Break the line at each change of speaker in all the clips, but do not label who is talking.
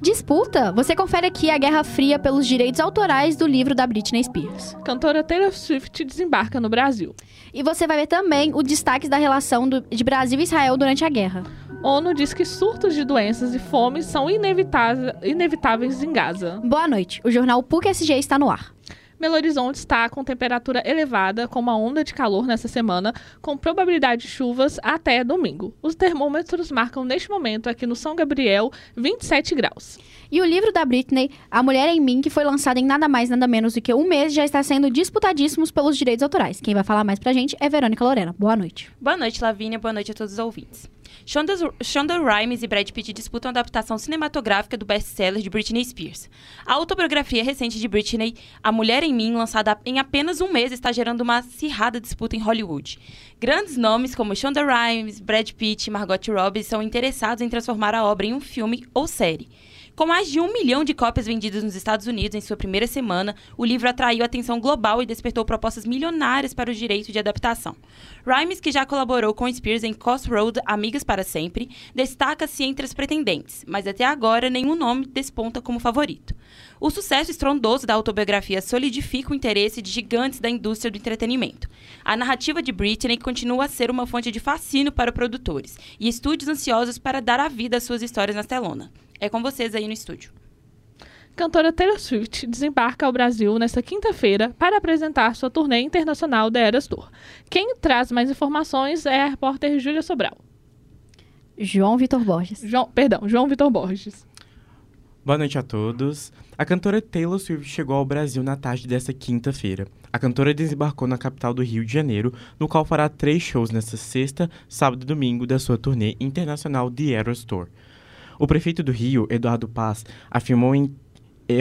Disputa? Você confere aqui a Guerra Fria pelos direitos autorais do livro da Britney Spears.
Cantora Taylor Swift desembarca no Brasil.
E você vai ver também o destaque da relação do, de Brasil e Israel durante a guerra.
ONU diz que surtos de doenças e fome são inevitáveis em Gaza.
Boa noite. O jornal PUC-SG está no ar.
Belo Horizonte está com temperatura elevada, com uma onda de calor nessa semana, com probabilidade de chuvas até domingo. Os termômetros marcam neste momento aqui no São Gabriel 27 graus.
E o livro da Britney, A Mulher em Mim, que foi lançado em nada mais nada menos do que um mês, já está sendo disputadíssimos pelos direitos autorais. Quem vai falar mais pra gente é Verônica Lorena. Boa noite.
Boa noite, Lavínia. Boa noite a todos os ouvintes. Shonda, Shonda Rhimes e Brad Pitt disputam a adaptação cinematográfica do best-seller de Britney Spears. A autobiografia recente de Britney, A Mulher em Mim, lançada em apenas um mês, está gerando uma acirrada disputa em Hollywood. Grandes nomes como Shonda Rhimes, Brad Pitt e Margot Robbie são interessados em transformar a obra em um filme ou série. Com mais de um milhão de cópias vendidas nos Estados Unidos em sua primeira semana, o livro atraiu atenção global e despertou propostas milionárias para os direitos de adaptação. Rhymes, que já colaborou com Spears em Crossroad Amigas para Sempre, destaca-se entre as pretendentes, mas até agora nenhum nome desponta como favorito. O sucesso estrondoso da autobiografia solidifica o interesse de gigantes da indústria do entretenimento. A narrativa de Britney continua a ser uma fonte de fascínio para produtores e estúdios ansiosos para dar a vida às suas histórias na telona. É com vocês aí no estúdio.
Cantora Taylor Swift desembarca ao Brasil nesta quinta-feira para apresentar sua turnê internacional da Eras Tour. Quem traz mais informações é a repórter Júlia Sobral.
João Vitor Borges.
João, perdão, João Vitor Borges.
Boa noite a todos. A cantora Taylor Swift chegou ao Brasil na tarde desta quinta-feira. A cantora desembarcou na capital do Rio de Janeiro, no qual fará três shows nesta sexta, sábado e domingo da sua turnê internacional The Eras Tour. O prefeito do Rio, Eduardo Paz, afirmou em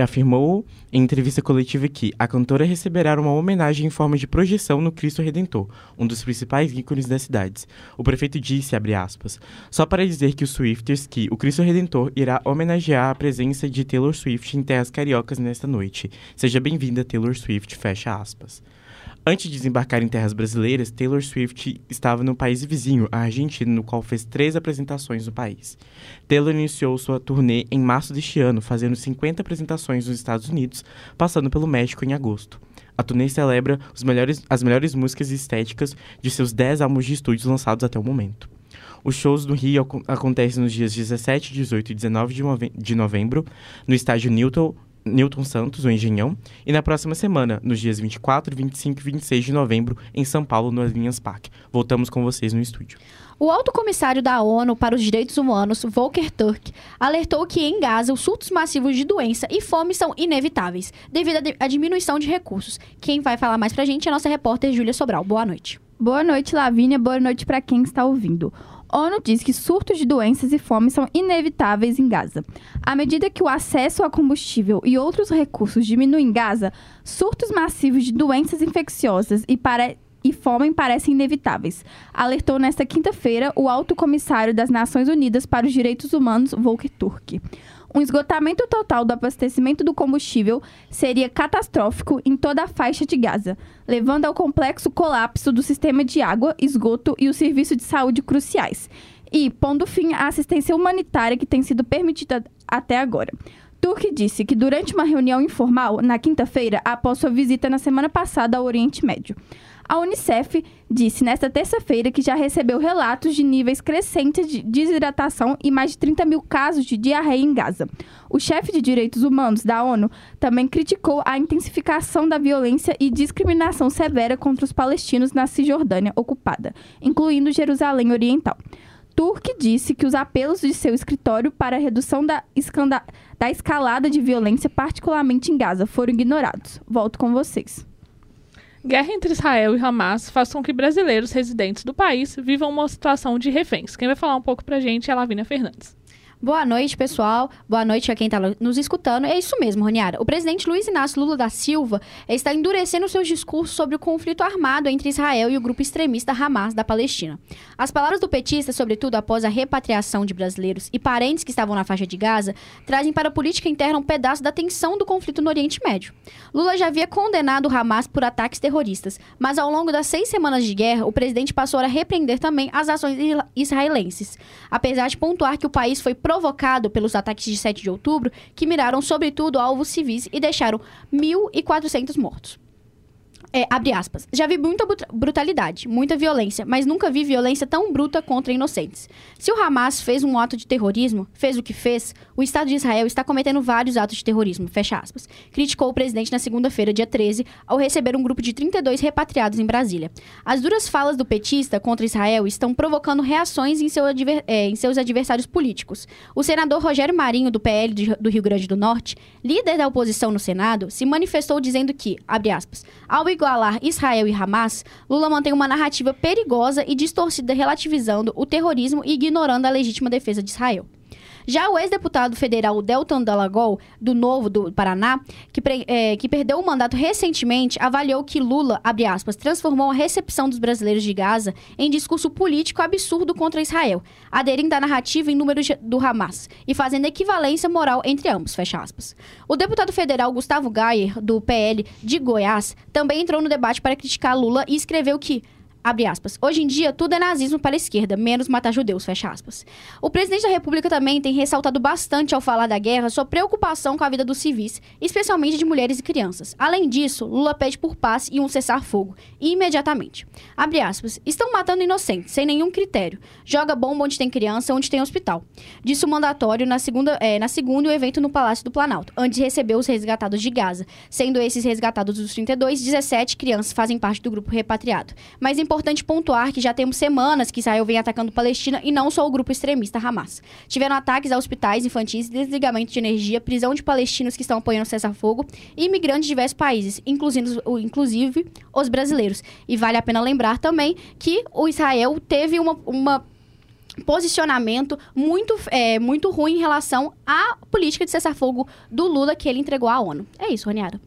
afirmou em entrevista coletiva que a cantora receberá uma homenagem em forma de projeção no Cristo Redentor, um dos principais ícones das cidades. O prefeito disse, aspas, só para dizer que os Swifters que o Cristo Redentor irá homenagear a presença de Taylor Swift em terras cariocas nesta noite. Seja bem-vinda, Taylor Swift, fecha aspas. Antes de desembarcar em terras brasileiras, Taylor Swift estava no país vizinho, a Argentina, no qual fez três apresentações no país. Taylor iniciou sua turnê em março deste ano, fazendo 50 apresentações nos Estados Unidos, passando pelo México em agosto. A turnê celebra melhores, as melhores músicas e estéticas de seus 10 álbuns de estúdio lançados até o momento. Os shows no Rio acontecem nos dias 17, 18 e 19 de novembro, no estádio Newton, Newton Santos, o Engenhão, e na próxima semana, nos dias 24, 25 e 26 de novembro, em São Paulo, no Linhas Park. Voltamos com vocês no estúdio.
O alto comissário da ONU para os Direitos Humanos, Volker Turk, alertou que em Gaza os surtos massivos de doença e fome são inevitáveis, devido à diminuição de recursos. Quem vai falar mais pra gente é a nossa repórter Júlia Sobral. Boa noite.
Boa noite, Lavínia. Boa noite para quem está ouvindo. ONU diz que surtos de doenças e fome são inevitáveis em Gaza. À medida que o acesso a combustível e outros recursos diminuem em Gaza, surtos massivos de doenças infecciosas e, para... e fome parecem inevitáveis, alertou nesta quinta-feira o alto comissário das Nações Unidas para os Direitos Humanos, Volker Turk. Um esgotamento total do abastecimento do combustível seria catastrófico em toda a faixa de Gaza, levando ao complexo colapso do sistema de água, esgoto e o serviço de saúde cruciais, e pondo fim à assistência humanitária que tem sido permitida até agora. Turk disse que durante uma reunião informal na quinta-feira, após sua visita na semana passada ao Oriente Médio, a Unicef disse nesta terça-feira que já recebeu relatos de níveis crescentes de desidratação e mais de 30 mil casos de diarreia em Gaza. O chefe de direitos humanos da ONU também criticou a intensificação da violência e discriminação severa contra os palestinos na Cisjordânia ocupada, incluindo Jerusalém Oriental. Turk disse que os apelos de seu escritório para a redução da, da escalada de violência, particularmente em Gaza, foram ignorados. Volto com vocês.
Guerra entre Israel e Hamas faz com que brasileiros residentes do país vivam uma situação de reféns. Quem vai falar um pouco pra gente é a Lavínia Fernandes.
Boa noite, pessoal. Boa noite a quem está nos escutando. É isso mesmo, Roniara. O presidente Luiz Inácio Lula da Silva está endurecendo seus discursos sobre o conflito armado entre Israel e o grupo extremista Hamas da Palestina. As palavras do petista, sobretudo após a repatriação de brasileiros e parentes que estavam na faixa de Gaza, trazem para a política interna um pedaço da tensão do conflito no Oriente Médio. Lula já havia condenado o Hamas por ataques terroristas, mas ao longo das seis semanas de guerra, o presidente passou a repreender também as ações israelenses, apesar de pontuar que o país foi provocado pelos ataques de 7 de outubro, que miraram sobretudo alvos civis e deixaram 1.400 mortos. É, abre aspas. Já vi muita brut- brutalidade, muita violência, mas nunca vi violência tão bruta contra inocentes. Se o Hamas fez um ato de terrorismo, fez o que fez, o Estado de Israel está cometendo vários atos de terrorismo, fecha aspas. Criticou o presidente na segunda-feira, dia 13, ao receber um grupo de 32 repatriados em Brasília. As duras falas do petista contra Israel estão provocando reações em, seu adver- é, em seus adversários políticos. O senador Rogério Marinho, do PL de- do Rio Grande do Norte, líder da oposição no Senado, se manifestou dizendo que, abre aspas, ao igualar Israel e Hamas, Lula mantém uma narrativa perigosa e distorcida relativizando o terrorismo e ignorando a legítima defesa de Israel. Já o ex-deputado federal Deltan Dallagol, do Novo do Paraná, que, eh, que perdeu o mandato recentemente, avaliou que Lula, abre aspas, transformou a recepção dos brasileiros de Gaza em discurso político absurdo contra Israel, aderindo à narrativa em números do Hamas e fazendo equivalência moral entre ambos, fecha aspas. O deputado federal Gustavo Gayer, do PL de Goiás, também entrou no debate para criticar Lula e escreveu que Abre aspas. Hoje em dia, tudo é nazismo para a esquerda, menos matar judeus, fecha aspas. O presidente da República também tem ressaltado bastante ao falar da guerra sua preocupação com a vida dos civis, especialmente de mulheres e crianças. Além disso, Lula pede por paz e um cessar-fogo, imediatamente. Abre aspas. Estão matando inocentes, sem nenhum critério. Joga bomba onde tem criança, onde tem hospital. Disse o mandatório na segunda, é, na segunda o evento no Palácio do Planalto, antes de receber os resgatados de Gaza. Sendo esses resgatados dos 32, 17 crianças fazem parte do grupo repatriado. Mas é importante pontuar que já temos semanas que Israel vem atacando Palestina e não só o grupo extremista Hamas. Tiveram ataques a hospitais infantis, desligamento de energia, prisão de palestinos que estão apoiando o cessar-fogo e imigrantes de diversos países, inclusive, inclusive os brasileiros. E vale a pena lembrar também que o Israel teve uma, uma posicionamento muito, é, muito ruim em relação à política de cessar-fogo do Lula que ele entregou à ONU. É isso, Roniara.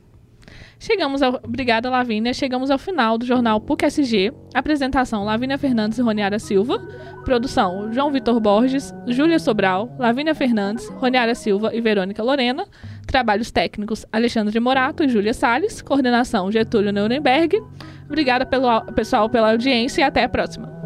Chegamos ao... Obrigada, Lavínia. Chegamos ao final do jornal PUC SG. Apresentação: Lavínia Fernandes e Roniara Silva. Produção: João Vitor Borges, Júlia Sobral, Lavínia Fernandes, Roniara Silva e Verônica Lorena. Trabalhos técnicos: Alexandre Morato e Júlia Salles. Coordenação: Getúlio Nuremberg. Obrigada, pelo... pessoal, pela audiência e até a próxima.